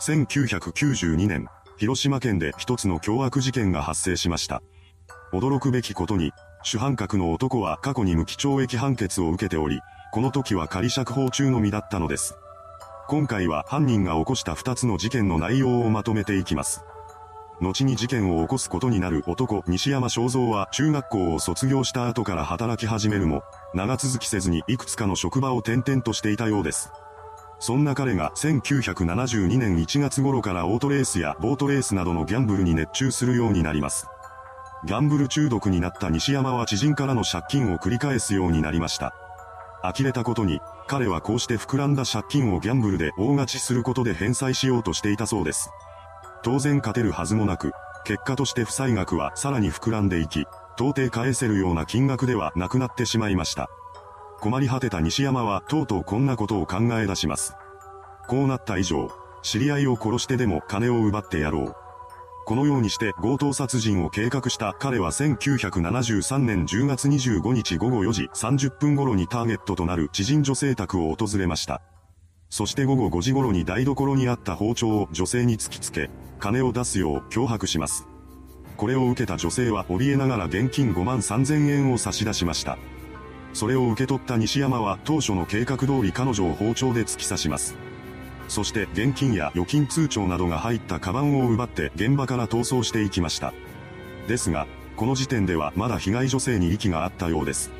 1992年、広島県で一つの凶悪事件が発生しました。驚くべきことに、主犯格の男は過去に無期懲役判決を受けており、この時は仮釈放中の身だったのです。今回は犯人が起こした2つの事件の内容をまとめていきます。後に事件を起こすことになる男、西山正蔵は中学校を卒業した後から働き始めるも、長続きせずにいくつかの職場を転々としていたようです。そんな彼が1972年1月頃からオートレースやボートレースなどのギャンブルに熱中するようになります。ギャンブル中毒になった西山は知人からの借金を繰り返すようになりました。呆れたことに、彼はこうして膨らんだ借金をギャンブルで大勝ちすることで返済しようとしていたそうです。当然勝てるはずもなく、結果として負債額はさらに膨らんでいき、到底返せるような金額ではなくなってしまいました。困り果てた西山はとうとうこんなことを考え出します。こうなった以上、知り合いを殺してでも金を奪ってやろう。このようにして強盗殺人を計画した彼は1973年10月25日午後4時30分頃にターゲットとなる知人女性宅を訪れました。そして午後5時頃に台所にあった包丁を女性に突きつけ、金を出すよう脅迫します。これを受けた女性は怯えながら現金5万3000円を差し出しました。それを受け取った西山は当初の計画通り彼女を包丁で突き刺します。そして現金や預金通帳などが入ったカバンを奪って現場から逃走していきました。ですが、この時点ではまだ被害女性に息があったようです。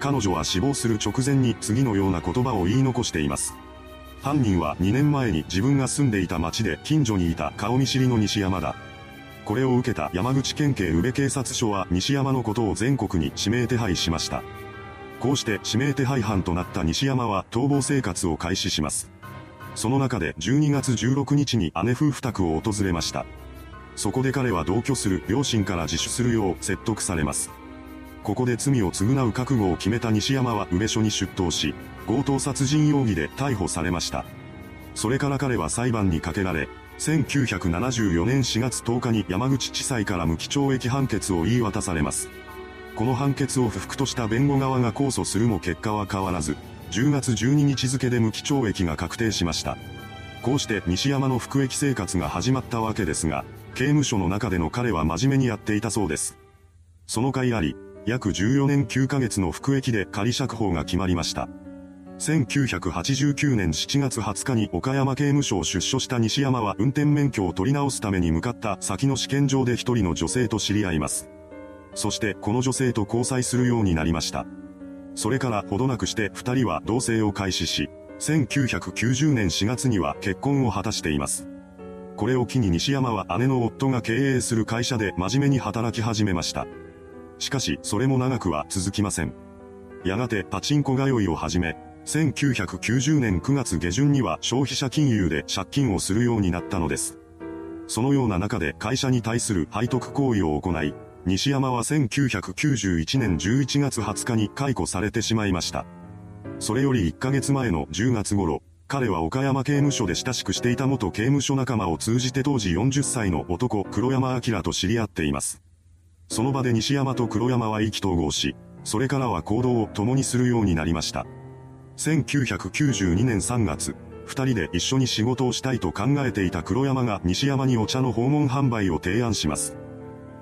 彼女は死亡する直前に次のような言葉を言い残しています。犯人は2年前に自分が住んでいた町で近所にいた顔見知りの西山だ。これを受けた山口県警宇部警察署は西山のことを全国に指名手配しました。こうして指名手配犯となった西山は逃亡生活を開始します。その中で12月16日に姉夫婦宅を訪れました。そこで彼は同居する両親から自首するよう説得されます。ここで罪を償う覚悟を決めた西山は宇部署に出頭し、強盗殺人容疑で逮捕されました。それから彼は裁判にかけられ、1974年4月10日に山口地裁から無期懲役判決を言い渡されます。この判決を不服とした弁護側が控訴するも結果は変わらず、10月12日付で無期懲役が確定しました。こうして西山の服役生活が始まったわけですが、刑務所の中での彼は真面目にやっていたそうです。その甲斐あり、約14年9ヶ月の服役で仮釈放が決まりました。1989年7月20日に岡山刑務所を出所した西山は運転免許を取り直すために向かった先の試験場で一人の女性と知り合います。そしてこの女性と交際するようになりました。それからほどなくして二人は同棲を開始し、1990年4月には結婚を果たしています。これを機に西山は姉の夫が経営する会社で真面目に働き始めました。しかし、それも長くは続きません。やがてパチンコ通いを始め、1990年9月下旬には消費者金融で借金をするようになったのです。そのような中で会社に対する背徳行為を行い、西山は1991年11月20日に解雇されてしまいました。それより1ヶ月前の10月頃、彼は岡山刑務所で親しくしていた元刑務所仲間を通じて当時40歳の男黒山明と知り合っています。その場で西山と黒山は意気投合し、それからは行動を共にするようになりました。1992年3月、二人で一緒に仕事をしたいと考えていた黒山が西山にお茶の訪問販売を提案します。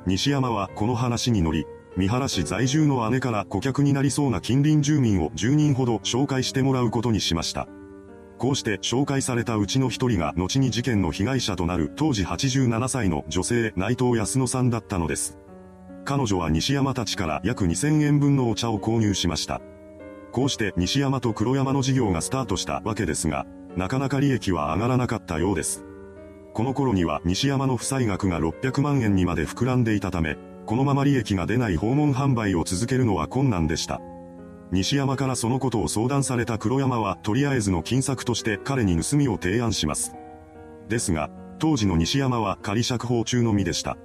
西山はこの話に乗り、三原市在住の姉から顧客になりそうな近隣住民を10人ほど紹介してもらうことにしました。こうして紹介されたうちの一人が後に事件の被害者となる当時87歳の女性内藤康野さんだったのです。彼女は西山たちから約2000円分のお茶を購入しました。こうして西山と黒山の事業がスタートしたわけですが、なかなか利益は上がらなかったようです。この頃には西山の負債額が600万円にまで膨らんでいたため、このまま利益が出ない訪問販売を続けるのは困難でした。西山からそのことを相談された黒山はとりあえずの金策として彼に盗みを提案します。ですが、当時の西山は仮釈放中の身でした。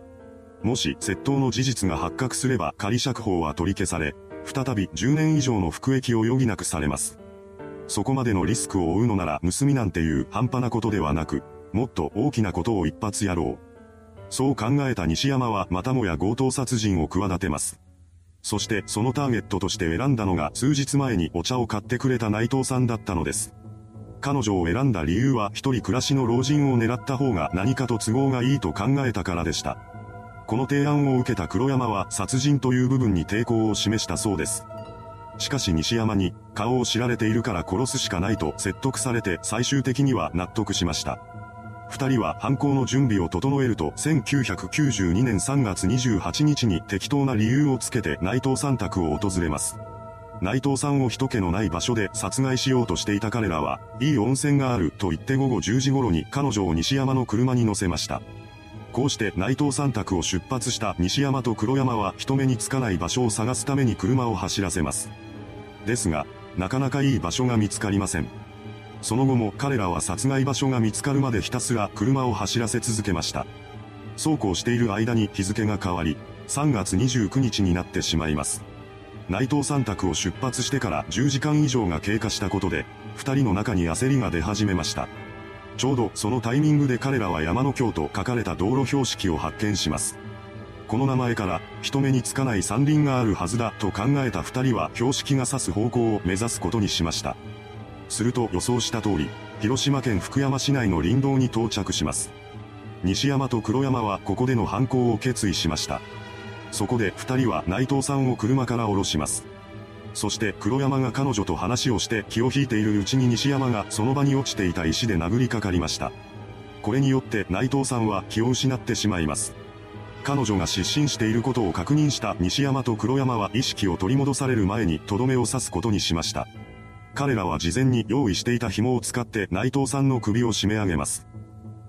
もし窃盗の事実が発覚すれば仮釈放は取り消され、再び10年以上の服役を余儀なくされます。そこまでのリスクを負うのなら盗みなんていう半端なことではなく、もっと大きなことを一発やろう。そう考えた西山はまたもや強盗殺人を企てます。そしてそのターゲットとして選んだのが数日前にお茶を買ってくれた内藤さんだったのです。彼女を選んだ理由は一人暮らしの老人を狙った方が何かと都合がいいと考えたからでした。この提案を受けた黒山は殺人という部分に抵抗を示したそうです。しかし西山に顔を知られているから殺すしかないと説得されて最終的には納得しました。二人は犯行の準備を整えると1992年3月28日に適当な理由をつけて内藤さん宅を訪れます。内藤さんを人気のない場所で殺害しようとしていた彼らは、いい温泉があると言って午後10時頃に彼女を西山の車に乗せました。こうして内藤さん宅を出発した西山と黒山は人目につかない場所を探すために車を走らせます。ですが、なかなかいい場所が見つかりません。その後も彼らは殺害場所が見つかるまでひたすら車を走らせ続けました。そうこうしている間に日付が変わり、3月29日になってしまいます。内藤さん宅を出発してから10時間以上が経過したことで、二人の中に焦りが出始めました。ちょうどそのタイミングで彼らは山の京と書かれた道路標識を発見します。この名前から人目につかない山林があるはずだと考えた二人は標識が指す方向を目指すことにしました。すると予想した通り、広島県福山市内の林道に到着します。西山と黒山はここでの犯行を決意しました。そこで二人は内藤さんを車から降ろします。そして黒山が彼女と話をして気を引いているうちに西山がその場に落ちていた石で殴りかかりました。これによって内藤さんは気を失ってしまいます。彼女が失神していることを確認した西山と黒山は意識を取り戻される前にとどめを刺すことにしました。彼らは事前に用意していた紐を使って内藤さんの首を締め上げます。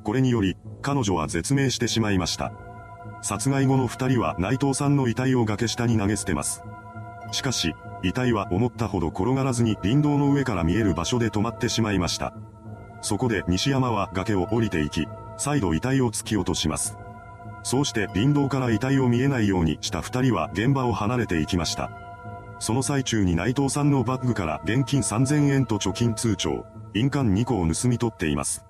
これにより、彼女は絶命してしまいました。殺害後の二人は内藤さんの遺体を崖下に投げ捨てます。しかし、遺体は思ったほど転がらずに林道の上から見える場所で止まってしまいました。そこで西山は崖を降りていき、再度遺体を突き落とします。そうして林道から遺体を見えないようにした二人は現場を離れていきました。その最中に内藤さんのバッグから現金3000円と貯金通帳、印鑑2個を盗み取っています。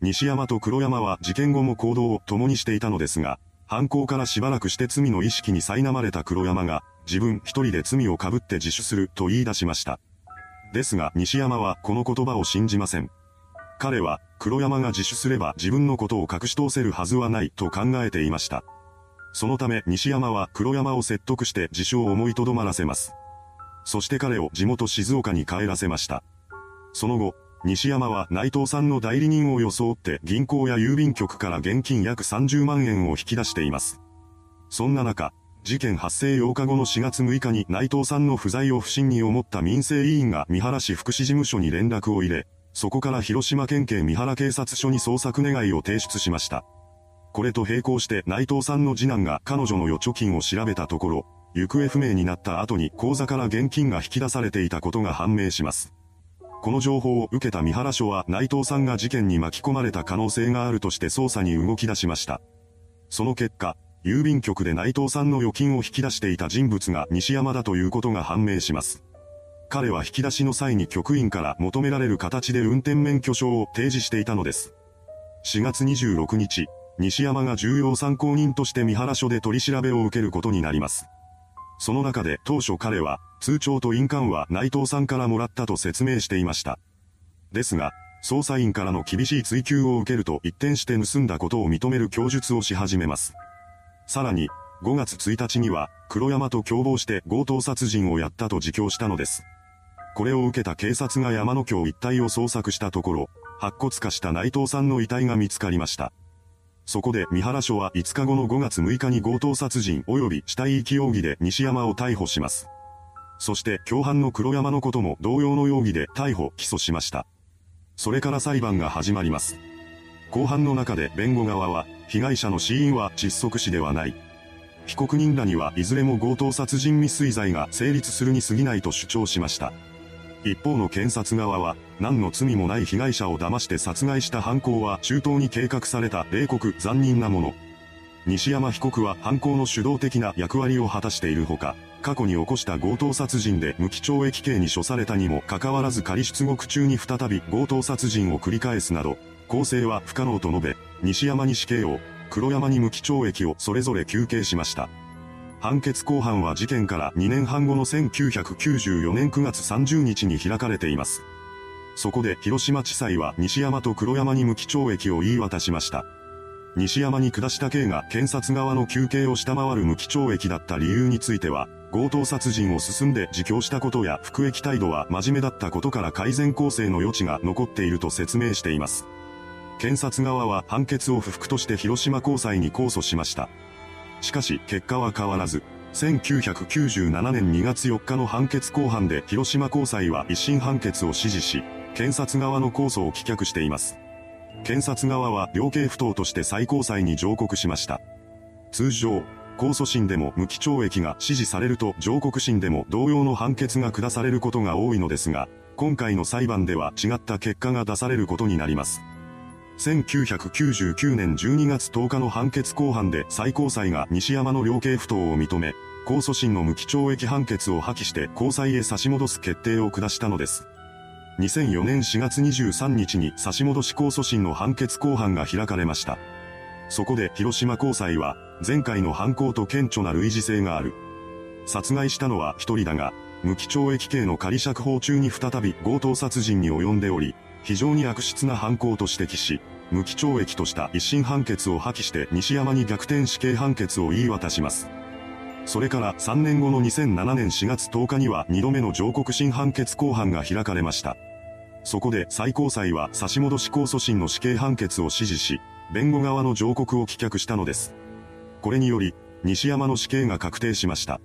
西山と黒山は事件後も行動を共にしていたのですが、犯行からしばらくして罪の意識に苛まれた黒山が、自分一人で罪を被って自首すると言い出しました。ですが西山はこの言葉を信じません。彼は黒山が自首すれば自分のことを隠し通せるはずはないと考えていました。そのため西山は黒山を説得して自首を思いとどまらせます。そして彼を地元静岡に帰らせました。その後、西山は内藤さんの代理人を装って銀行や郵便局から現金約30万円を引き出しています。そんな中、事件発生8日後の4月6日に内藤さんの不在を不審に思った民生委員が三原市福祉事務所に連絡を入れ、そこから広島県警三原警察署に捜索願いを提出しました。これと並行して内藤さんの次男が彼女の預貯金を調べたところ、行方不明になった後に口座から現金が引き出されていたことが判明します。この情報を受けた三原署は内藤さんが事件に巻き込まれた可能性があるとして捜査に動き出しました。その結果、郵便局で内藤さんの預金を引き出していた人物が西山だということが判明します。彼は引き出しの際に局員から求められる形で運転免許証を提示していたのです。4月26日、西山が重要参考人として三原署で取り調べを受けることになります。その中で当初彼は、通帳と印鑑は内藤さんからもらったと説明していました。ですが、捜査員からの厳しい追及を受けると一転して盗んだことを認める供述をし始めます。さらに、5月1日には、黒山と共謀して強盗殺人をやったと自供したのです。これを受けた警察が山の京一帯を捜索したところ、白骨化した内藤さんの遺体が見つかりました。そこで三原署は5日後の5月6日に強盗殺人及び死体遺棄容疑で西山を逮捕します。そして共犯の黒山のことも同様の容疑で逮捕・起訴しました。それから裁判が始まります。後半の中で弁護側は、被害者の死因は窒息死ではない。被告人らにはいずれも強盗殺人未遂罪が成立するに過ぎないと主張しました。一方の検察側は、何の罪もない被害者を騙して殺害した犯行は中東に計画された冷酷残忍なもの。西山被告は犯行の主導的な役割を果たしているほか、過去に起こした強盗殺人で無期懲役刑に処されたにもかかわらず仮出獄中に再び強盗殺人を繰り返すなど、構成は不可能と述べ、西山に死刑を、黒山に無期懲役をそれぞれ求刑しました。判決公判は事件から2年半後の1994年9月30日に開かれています。そこで広島地裁は西山と黒山に無期懲役を言い渡しました。西山に下した刑が検察側の求刑を下回る無期懲役だった理由については、強盗殺人を進んで自供したことや服役態度は真面目だったことから改善構成の余地が残っていると説明しています。検察側は判決を不服として広島高裁に控訴しました。しかし結果は変わらず、1997年2月4日の判決公判で広島高裁は一審判決を支持し、検察側の控訴を棄却しています。検察側は量刑不当として最高裁に上告しました。通常、控訴審でも無期懲役が支持されると上告審でも同様の判決が下されることが多いのですが、今回の裁判では違った結果が出されることになります。1999年12月10日の判決公判で最高裁が西山の量刑不当を認め、控訴審の無期懲役判決を破棄して高裁へ差し戻す決定を下したのです。2004年4月23日に差し戻し控訴審の判決公判が開かれました。そこで広島高裁は、前回の犯行と顕著な類似性がある。殺害したのは一人だが、無期懲役刑の仮釈放中に再び強盗殺人に及んでおり、非常に悪質な犯行と指摘し、無期懲役とした一審判決を破棄して西山に逆転死刑判決を言い渡します。それから3年後の2007年4月10日には2度目の上告審判決公判が開かれました。そこで最高裁は差し戻し控訴審の死刑判決を支持し、弁護側の上告を棄却したのです。これにより、西山の死刑が確定しました。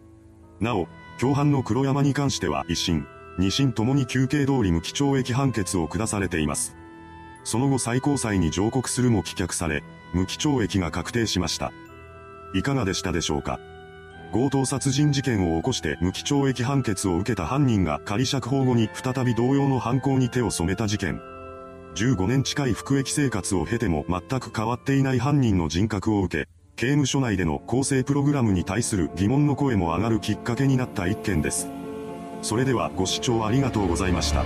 なお、共犯の黒山に関しては一審、二審ともに休刑通り無期懲役判決を下されています。その後最高裁に上告するも棄却され、無期懲役が確定しました。いかがでしたでしょうか？強盗殺人事件を起こして無期懲役判決を受けた犯人が仮釈放後に再び同様の犯行に手を染めた事件。15年近い服役生活を経ても全く変わっていない犯人の人格を受け、刑務所内での構成プログラムに対する疑問の声も上がるきっかけになった一件です。それではご視聴ありがとうございました。